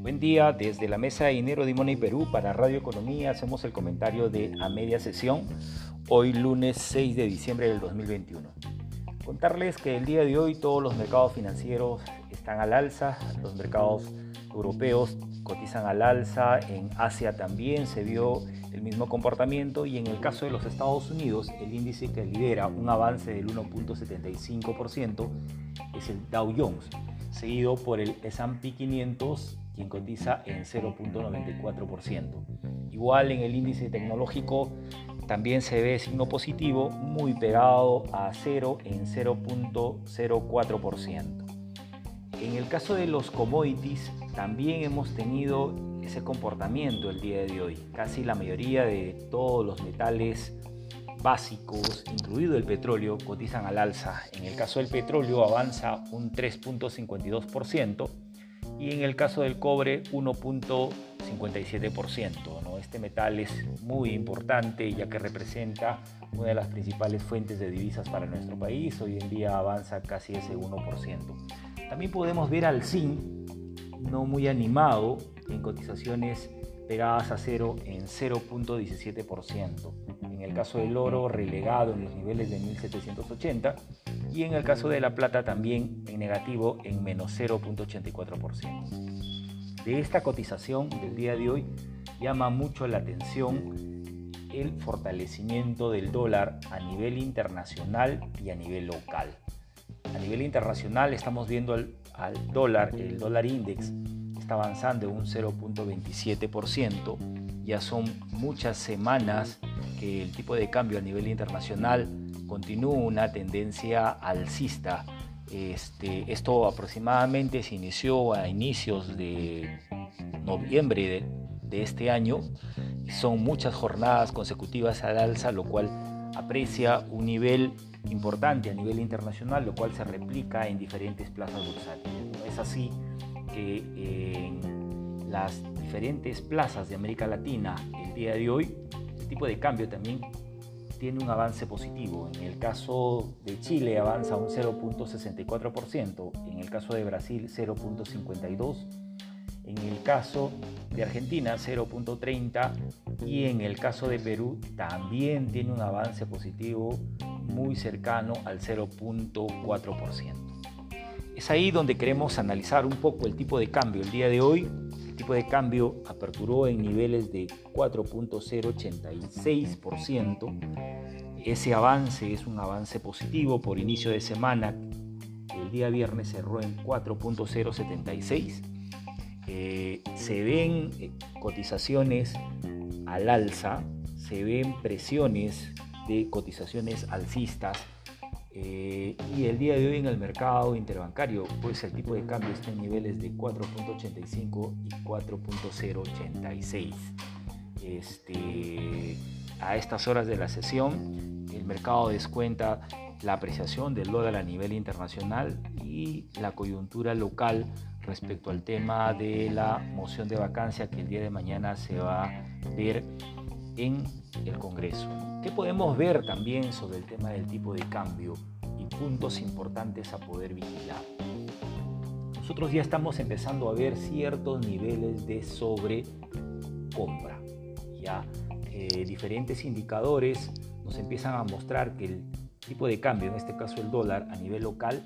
Buen día, desde la mesa de dinero de Money Perú para Radio Economía hacemos el comentario de a media sesión, hoy lunes 6 de diciembre del 2021. Contarles que el día de hoy todos los mercados financieros están al alza, los mercados europeos cotizan al alza, en Asia también se vio el mismo comportamiento y en el caso de los Estados Unidos el índice que lidera un avance del 1.75% es el Dow Jones, seguido por el S&P 500 quien cotiza en 0.94%. Igual en el índice tecnológico también se ve signo positivo muy pegado a cero en 0.04%. En el caso de los commodities también hemos tenido ese comportamiento el día de hoy. Casi la mayoría de todos los metales básicos, incluido el petróleo, cotizan al alza. En el caso del petróleo avanza un 3.52% y en el caso del cobre 1.57%. ¿no? Este metal es muy importante ya que representa una de las principales fuentes de divisas para nuestro país. Hoy en día avanza casi ese 1%. También podemos ver al zinc no muy animado en cotizaciones pegadas a cero en 0.17%. En el caso del oro relegado en los niveles de 1780 y en el caso de la plata también en negativo en menos 0.84%. De esta cotización del día de hoy llama mucho la atención el fortalecimiento del dólar a nivel internacional y a nivel local. A nivel internacional estamos viendo al, dólar, el dólar index está avanzando un 0.27%. Ya son muchas semanas que el tipo de cambio a nivel internacional continúa una tendencia alcista. Este, esto aproximadamente se inició a inicios de noviembre de, de este año. Son muchas jornadas consecutivas al alza, lo cual aprecia un nivel importante a nivel internacional, lo cual se replica en diferentes plazas bursátiles. Es así que en las diferentes plazas de América Latina el día de hoy, el tipo de cambio también tiene un avance positivo. En el caso de Chile avanza un 0.64%, en el caso de Brasil 0.52%, en el caso de Argentina 0.30% y en el caso de Perú también tiene un avance positivo muy cercano al 0.4%. Es ahí donde queremos analizar un poco el tipo de cambio. El día de hoy el tipo de cambio aperturó en niveles de 4.086%. Ese avance es un avance positivo por inicio de semana. El día viernes cerró en 4.076. Eh, se ven eh, cotizaciones al alza, se ven presiones de cotizaciones alcistas eh, y el día de hoy en el mercado interbancario, pues el tipo de cambio está en niveles de 4.85 y 4.086. Este, a estas horas de la sesión, el mercado descuenta la apreciación del dólar a nivel internacional y la coyuntura local respecto al tema de la moción de vacancia que el día de mañana se va a ver en el Congreso. ¿Qué podemos ver también sobre el tema del tipo de cambio y puntos importantes a poder vigilar? Nosotros ya estamos empezando a ver ciertos niveles de sobrecompra. Ya eh, diferentes indicadores nos empiezan a mostrar que el tipo de cambio, en este caso el dólar, a nivel local,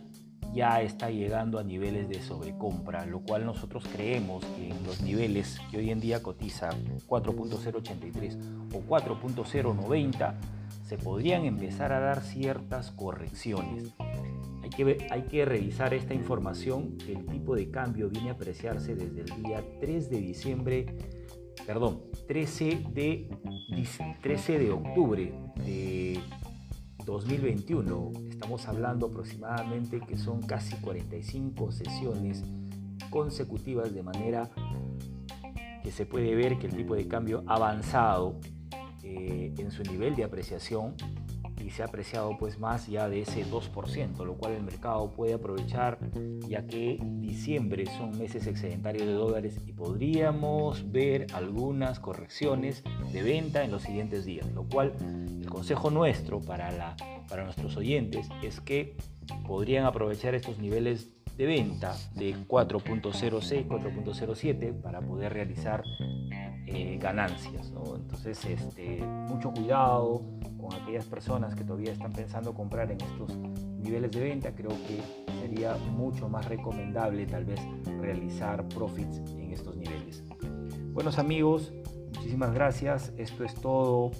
ya está llegando a niveles de sobrecompra, lo cual nosotros creemos que en los niveles que hoy en día cotiza 4.083 o 4.090 se podrían empezar a dar ciertas correcciones. Hay que, hay que revisar esta información, el tipo de cambio viene a apreciarse desde el día 3 de diciembre, perdón, 13 de, 13 de octubre 2021. Estamos hablando aproximadamente que son casi 45 sesiones consecutivas de manera que se puede ver que el tipo de cambio ha avanzado eh, en su nivel de apreciación se ha apreciado pues más ya de ese 2%, lo cual el mercado puede aprovechar ya que diciembre son meses excedentarios de dólares y podríamos ver algunas correcciones de venta en los siguientes días, lo cual el consejo nuestro para, la, para nuestros oyentes es que podrían aprovechar estos niveles de venta de 4.06, 4.07 para poder realizar eh, ganancias. Entonces, este, mucho cuidado con aquellas personas que todavía están pensando comprar en estos niveles de venta. Creo que sería mucho más recomendable tal vez realizar profits en estos niveles. Buenos amigos, muchísimas gracias. Esto es todo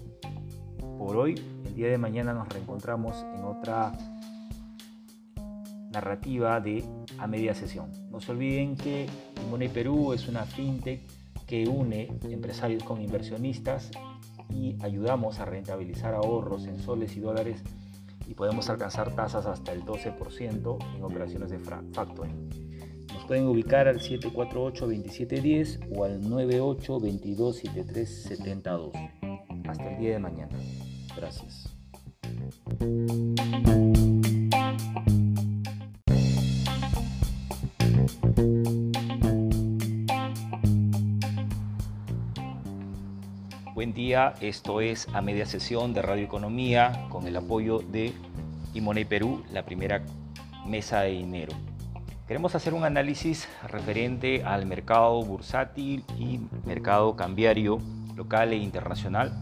por hoy. El día de mañana nos reencontramos en otra narrativa de a media sesión. No se olviden que Money Perú es una fintech que une empresarios con inversionistas y ayudamos a rentabilizar ahorros en soles y dólares y podemos alcanzar tasas hasta el 12% en operaciones de factoring. Nos pueden ubicar al 748-2710 o al 98-227372. Hasta el día de mañana. Gracias. Buen día, esto es a media sesión de Radio Economía con el apoyo de Imoney Perú, la primera mesa de dinero. Queremos hacer un análisis referente al mercado bursátil y mercado cambiario local e internacional.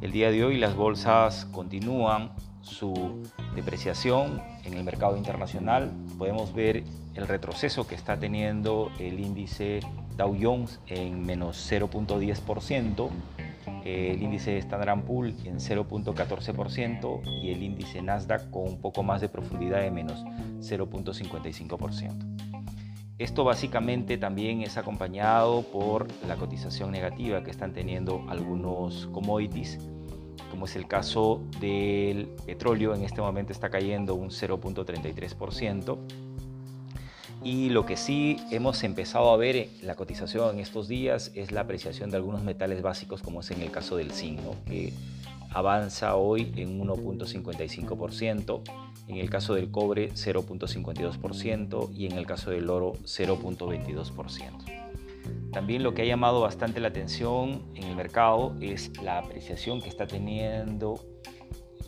El día de hoy las bolsas continúan su depreciación en el mercado internacional. Podemos ver el retroceso que está teniendo el índice Dow Jones en menos 0.10%, el índice Standard Poor's en 0.14% y el índice Nasdaq con un poco más de profundidad de menos 0.55%. Esto básicamente también es acompañado por la cotización negativa que están teniendo algunos commodities, como es el caso del petróleo, en este momento está cayendo un 0.33%, y lo que sí hemos empezado a ver en la cotización en estos días es la apreciación de algunos metales básicos, como es en el caso del zinc, que avanza hoy en 1.55%, en el caso del cobre 0.52% y en el caso del oro 0.22%. También lo que ha llamado bastante la atención en el mercado es la apreciación que está teniendo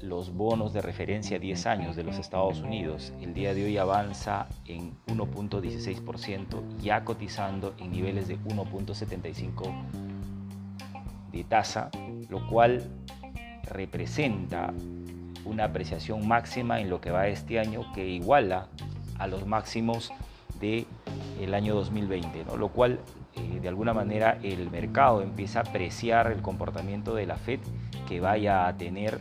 los bonos de referencia 10 años de los Estados Unidos. El día de hoy avanza en 1.16%, ya cotizando en niveles de 1.75 de tasa, lo cual representa una apreciación máxima en lo que va este año que iguala a los máximos del el año 2020, ¿no? lo cual eh, de alguna manera el mercado empieza a apreciar el comportamiento de la Fed que vaya a tener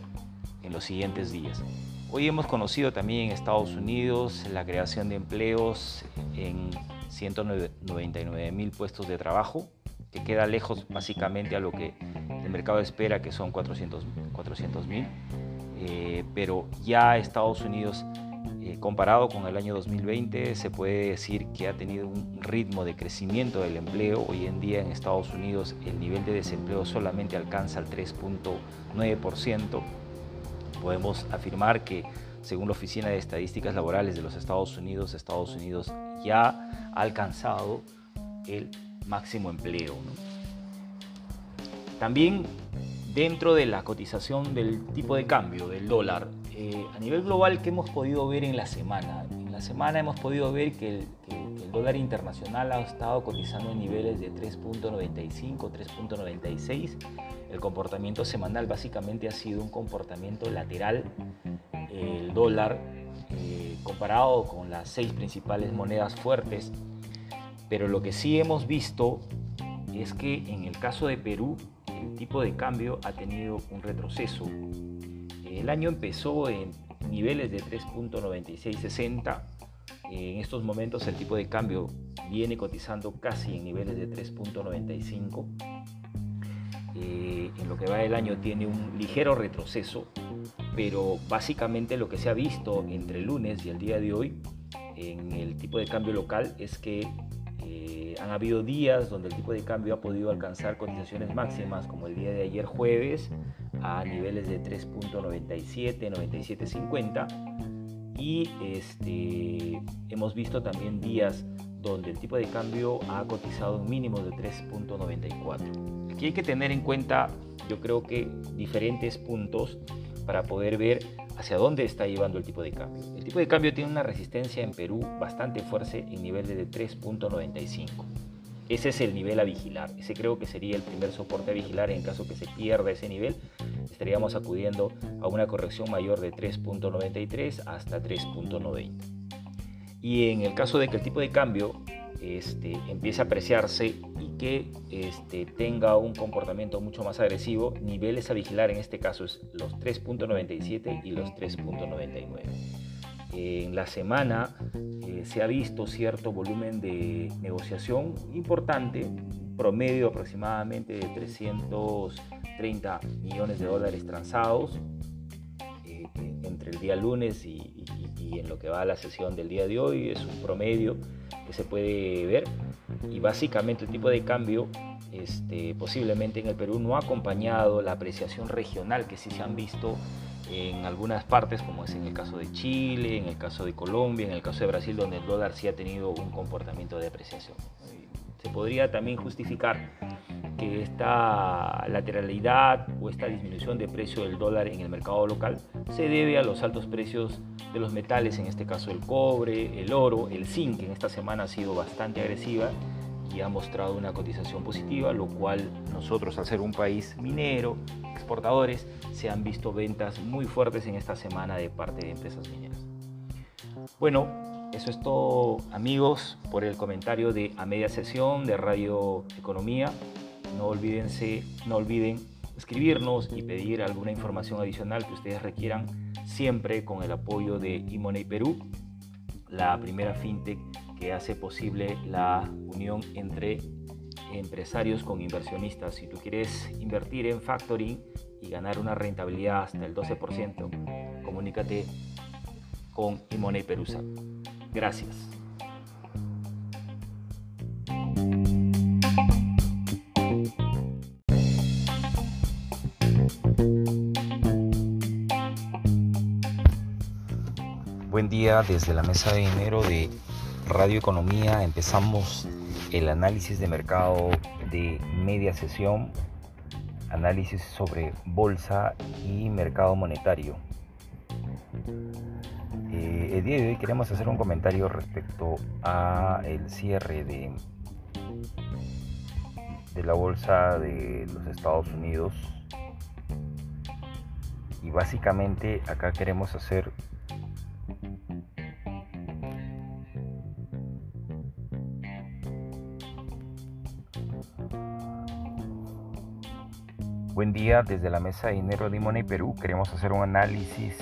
en los siguientes días. Hoy hemos conocido también en Estados Unidos la creación de empleos en 199 mil puestos de trabajo, que queda lejos básicamente a lo que el mercado espera, que son 400 mil. Eh, pero ya Estados Unidos, eh, comparado con el año 2020, se puede decir que ha tenido un ritmo de crecimiento del empleo. Hoy en día en Estados Unidos el nivel de desempleo solamente alcanza el 3.9% podemos afirmar que según la Oficina de Estadísticas Laborales de los Estados Unidos, Estados Unidos ya ha alcanzado el máximo empleo. También dentro de la cotización del tipo de cambio del dólar, eh, a nivel global, ¿qué hemos podido ver en la semana? En la semana hemos podido ver que el, que dólar internacional ha estado cotizando en niveles de 3.95, 3.96 el comportamiento semanal básicamente ha sido un comportamiento lateral. El dólar, eh, comparado con las seis principales monedas fuertes, pero lo que sí hemos visto es que en el caso de Perú, el tipo de cambio ha tenido un retroceso. El año empezó en niveles de 3.9660. En estos momentos el tipo de cambio viene cotizando casi en niveles de 3.95 eh, en lo que va del año tiene un ligero retroceso, pero básicamente lo que se ha visto entre el lunes y el día de hoy en el tipo de cambio local es que eh, han habido días donde el tipo de cambio ha podido alcanzar cotizaciones máximas, como el día de ayer jueves, a niveles de 3.97, 97.50. Y este, hemos visto también días donde el tipo de cambio ha cotizado un mínimo de 3.94. Aquí hay que tener en cuenta, yo creo que diferentes puntos para poder ver hacia dónde está llevando el tipo de cambio. El tipo de cambio tiene una resistencia en Perú bastante fuerte en nivel de 3.95. Ese es el nivel a vigilar. Ese creo que sería el primer soporte a vigilar. En caso que se pierda ese nivel, estaríamos acudiendo a una corrección mayor de 3.93 hasta 3.90. Y en el caso de que el tipo de cambio este, empiece a apreciarse y que este, tenga un comportamiento mucho más agresivo, niveles a vigilar en este caso es los 3.97 y los 3.99. En la semana eh, se ha visto cierto volumen de negociación importante, promedio aproximadamente de 330 millones de dólares transados eh, entre el día lunes y, y en lo que va a la sesión del día de hoy. Es un promedio que se puede ver y básicamente el tipo de cambio este, posiblemente en el Perú no ha acompañado la apreciación regional que sí se han visto en algunas partes, como es en el caso de Chile, en el caso de Colombia, en el caso de Brasil, donde el dólar sí ha tenido un comportamiento de apreciación. Se podría también justificar que esta lateralidad o esta disminución de precio del dólar en el mercado local se debe a los altos precios de los metales, en este caso el cobre, el oro, el zinc, que en esta semana ha sido bastante agresiva y ha mostrado una cotización positiva, lo cual nosotros al ser un país minero, exportadores, se han visto ventas muy fuertes en esta semana de parte de empresas mineras. Bueno, eso es todo amigos por el comentario de a media sesión de Radio Economía. No, olvídense, no olviden escribirnos y pedir alguna información adicional que ustedes requieran, siempre con el apoyo de Imoney Perú, la primera fintech que hace posible la unión entre empresarios con inversionistas. Si tú quieres invertir en factoring y ganar una rentabilidad hasta el 12%, comunícate con Imoney Perusa. Gracias. Buen día desde la mesa de dinero de Radio Economía. Empezamos el análisis de mercado de media sesión, análisis sobre bolsa y mercado monetario. El día de hoy queremos hacer un comentario respecto a el cierre de, de la bolsa de los Estados Unidos y básicamente acá queremos hacer Buen día desde la mesa de dinero de Money Perú. Queremos hacer un análisis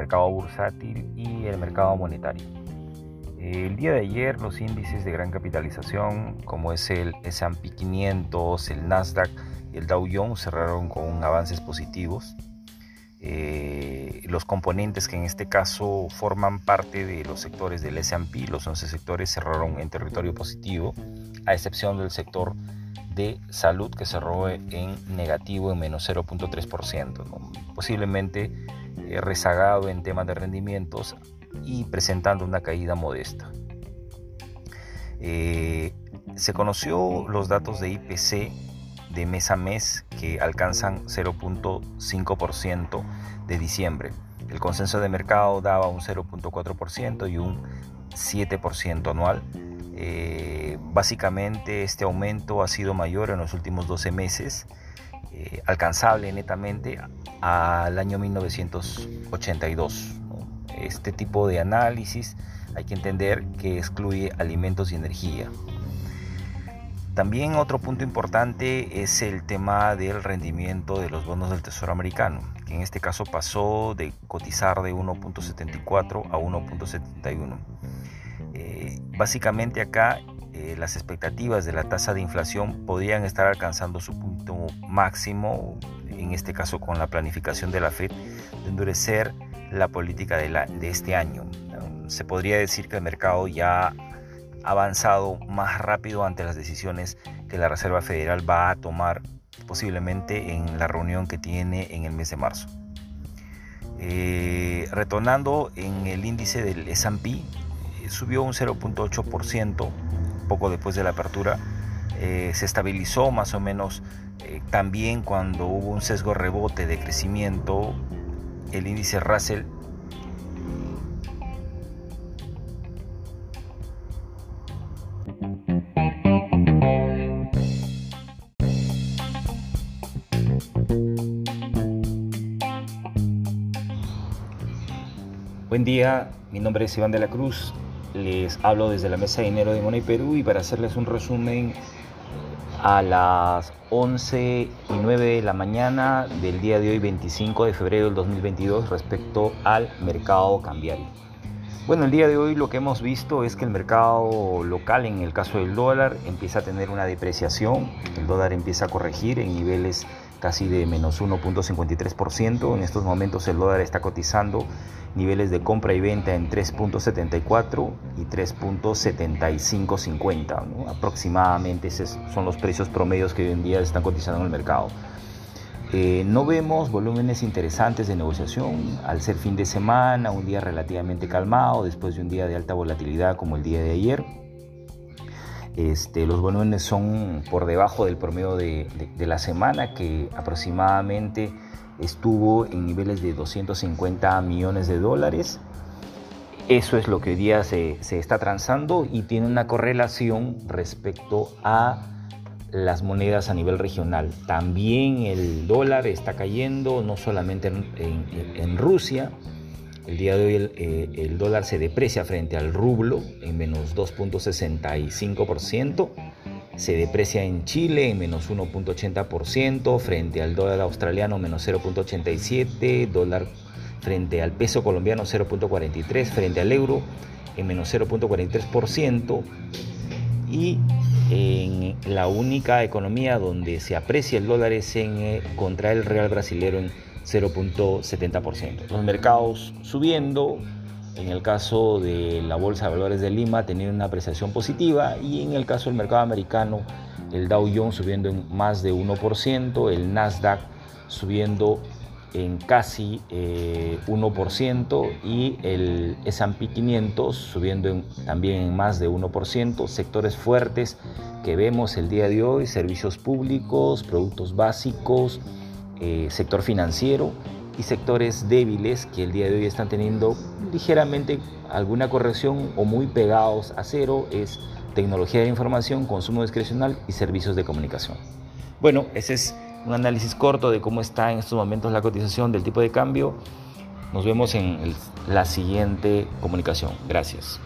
mercado bursátil y el mercado monetario. El día de ayer los índices de gran capitalización como es el S&P 500, el Nasdaq y el Dow Jones cerraron con avances positivos. Eh, los componentes que en este caso forman parte de los sectores del S&P, los 11 sectores cerraron en territorio positivo, a excepción del sector de salud que cerró en negativo en menos 0.3%, posiblemente eh, rezagado en temas de rendimientos y presentando una caída modesta. Eh, se conoció los datos de IPC de mes a mes que alcanzan 0.5% de diciembre. El consenso de mercado daba un 0.4% y un 7% anual. Eh, básicamente este aumento ha sido mayor en los últimos 12 meses, eh, alcanzable netamente al año 1982. Este tipo de análisis hay que entender que excluye alimentos y energía. También otro punto importante es el tema del rendimiento de los bonos del Tesoro americano, que en este caso pasó de cotizar de 1.74 a 1.71. Eh, básicamente acá eh, las expectativas de la tasa de inflación podrían estar alcanzando su punto máximo, en este caso con la planificación de la Fed, de endurecer la política de, la, de este año. Se podría decir que el mercado ya ha avanzado más rápido ante las decisiones que la Reserva Federal va a tomar posiblemente en la reunión que tiene en el mes de marzo. Eh, retornando en el índice del S&P, subió un 0.8% poco después de la apertura. Eh, se estabilizó más o menos eh, también cuando hubo un sesgo rebote de crecimiento el índice Russell Buen día, mi nombre es Iván de la Cruz, les hablo desde la Mesa de Dinero de Money Perú y para hacerles un resumen a las 11 y 9 de la mañana del día de hoy 25 de febrero del 2022 respecto al mercado cambiario. Bueno, el día de hoy lo que hemos visto es que el mercado local, en el caso del dólar, empieza a tener una depreciación, el dólar empieza a corregir en niveles casi de menos 1.53%. En estos momentos el dólar está cotizando niveles de compra y venta en 3.74 y 3.7550. Aproximadamente esos son los precios promedios que hoy en día están cotizando en el mercado. Eh, no vemos volúmenes interesantes de negociación al ser fin de semana, un día relativamente calmado después de un día de alta volatilidad como el día de ayer. Este, los volúmenes son por debajo del promedio de, la semana, que aproximadamente estuvo en niveles de 250 millones de dólares. Eso es lo que hoy día se, está transando y tiene una correlación respecto a las monedas a nivel regional. También el dólar está cayendo, no solamente en Rusia, el día de hoy eh, el, dólar se deprecia frente al rublo en menos 2.65%, se deprecia en Chile en menos 1.80%, frente al dólar australiano menos 0.87%, dólar frente al peso colombiano 0.43%, frente al euro en menos 0.43% y en la única economía donde se aprecia el dólar es en, eh, contra el real brasilero en 0.70%. Los mercados subiendo, en el caso de la Bolsa de Valores de Lima teniendo una apreciación positiva y en el caso del mercado americano el Dow Jones subiendo en más de 1%, el Nasdaq subiendo en casi 1% eh, y el S&P 500 subiendo también en más de 1%, sectores fuertes que vemos el día de hoy, servicios públicos, productos básicos, eh, sector financiero y sectores débiles que el día de hoy están teniendo ligeramente alguna corrección o muy pegados a cero es tecnología de información, consumo discrecional y servicios de comunicación. Bueno, ese es un análisis corto de cómo está en estos momentos la cotización del tipo de cambio. Nos vemos en la siguiente comunicación. Gracias.